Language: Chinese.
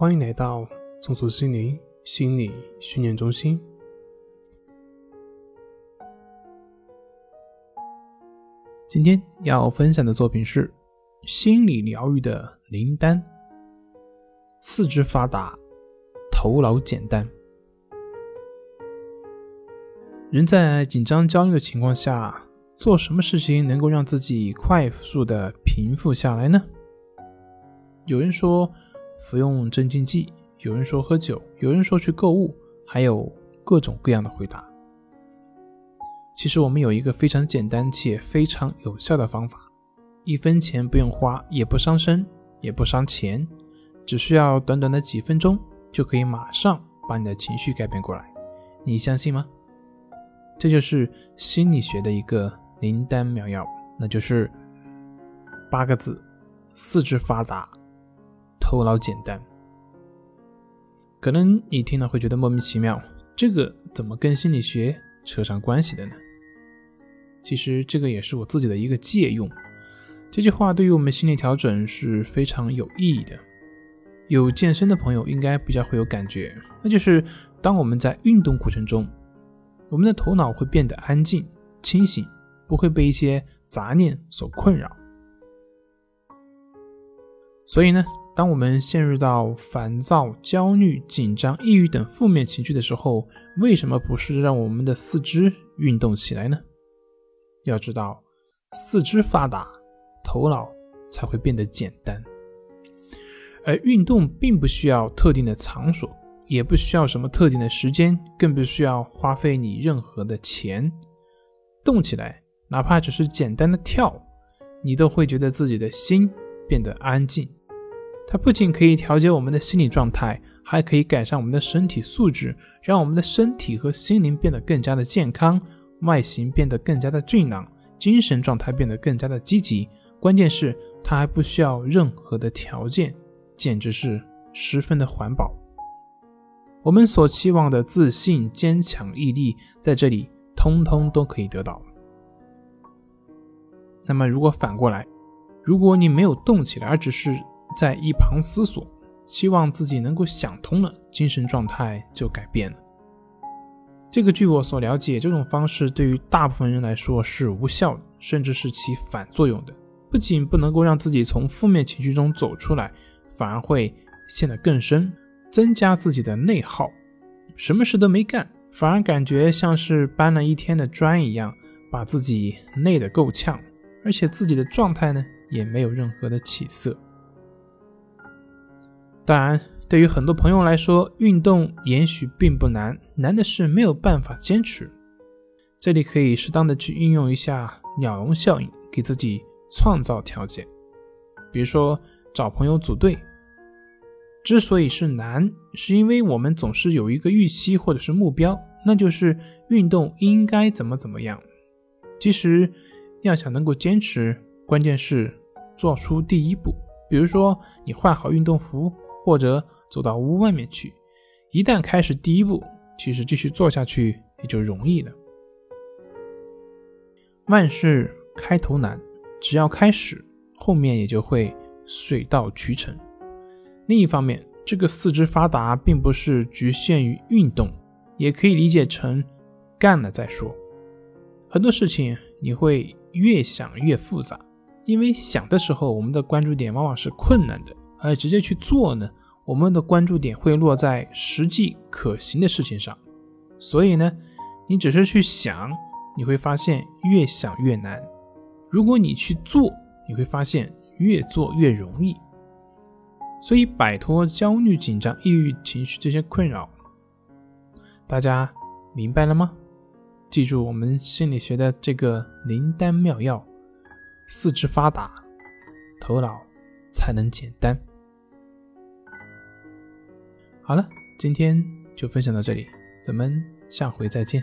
欢迎来到松鼠心灵心理训练中心。今天要分享的作品是心理疗愈的灵丹：四肢发达，头脑简单。人在紧张焦虑的情况下，做什么事情能够让自己快速的平复下来呢？有人说服用镇静剂，有人说喝酒，有人说去购物，还有各种各样的回答。其实我们有一个非常简单且非常有效的方法，一分钱不用花，也不伤身，也不伤钱，只需要短短的几分钟，就可以马上把你的情绪改变过来。你相信吗？这就是心理学的一个灵丹妙药，那就是八个字：四肢发达，头脑简单。可能你听了会觉得莫名其妙，这个怎么跟心理学扯上关系的呢？其实这个也是我自己的一个借用。这句话对于我们心理调整是非常有意义的。有健身的朋友应该比较会有感觉，那就是当我们在运动过程中。我们的头脑会变得安静、清醒，不会被一些杂念所困扰。所以呢，当我们陷入到烦躁、焦虑、紧张、抑郁等负面情绪的时候，为什么不是让我们的四肢运动起来呢？要知道，四肢发达，头脑才会变得简单。而运动并不需要特定的场所。也不需要什么特定的时间，更不需要花费你任何的钱。动起来，哪怕只是简单的跳，你都会觉得自己的心变得安静。它不仅可以调节我们的心理状态，还可以改善我们的身体素质，让我们的身体和心灵变得更加的健康，外形变得更加的俊朗，精神状态变得更加的积极。关键是它还不需要任何的条件，简直是十分的环保。我们所期望的自信、坚强、毅力，在这里通通都可以得到。那么，如果反过来，如果你没有动起来，而只是在一旁思索，希望自己能够想通了，精神状态就改变了。这个，据我所了解，这种方式对于大部分人来说是无效的，甚至是起反作用的。不仅不能够让自己从负面情绪中走出来，反而会陷得更深。增加自己的内耗，什么事都没干，反而感觉像是搬了一天的砖一样，把自己累得够呛，而且自己的状态呢也没有任何的起色。当然，对于很多朋友来说，运动也许并不难，难的是没有办法坚持。这里可以适当的去运用一下鸟笼效应，给自己创造条件，比如说找朋友组队。之所以是难，是因为我们总是有一个预期或者是目标，那就是运动应该怎么怎么样。其实要想能够坚持，关键是做出第一步。比如说，你换好运动服，或者走到屋外面去。一旦开始第一步，其实继续做下去也就容易了。万事开头难，只要开始，后面也就会水到渠成。另一方面，这个四肢发达并不是局限于运动，也可以理解成干了再说。很多事情你会越想越复杂，因为想的时候我们的关注点往往是困难的，而直接去做呢，我们的关注点会落在实际可行的事情上。所以呢，你只是去想，你会发现越想越难；如果你去做，你会发现越做越容易。所以，摆脱焦虑、紧张、抑郁情绪这些困扰，大家明白了吗？记住我们心理学的这个灵丹妙药：四肢发达，头脑才能简单。好了，今天就分享到这里，咱们下回再见。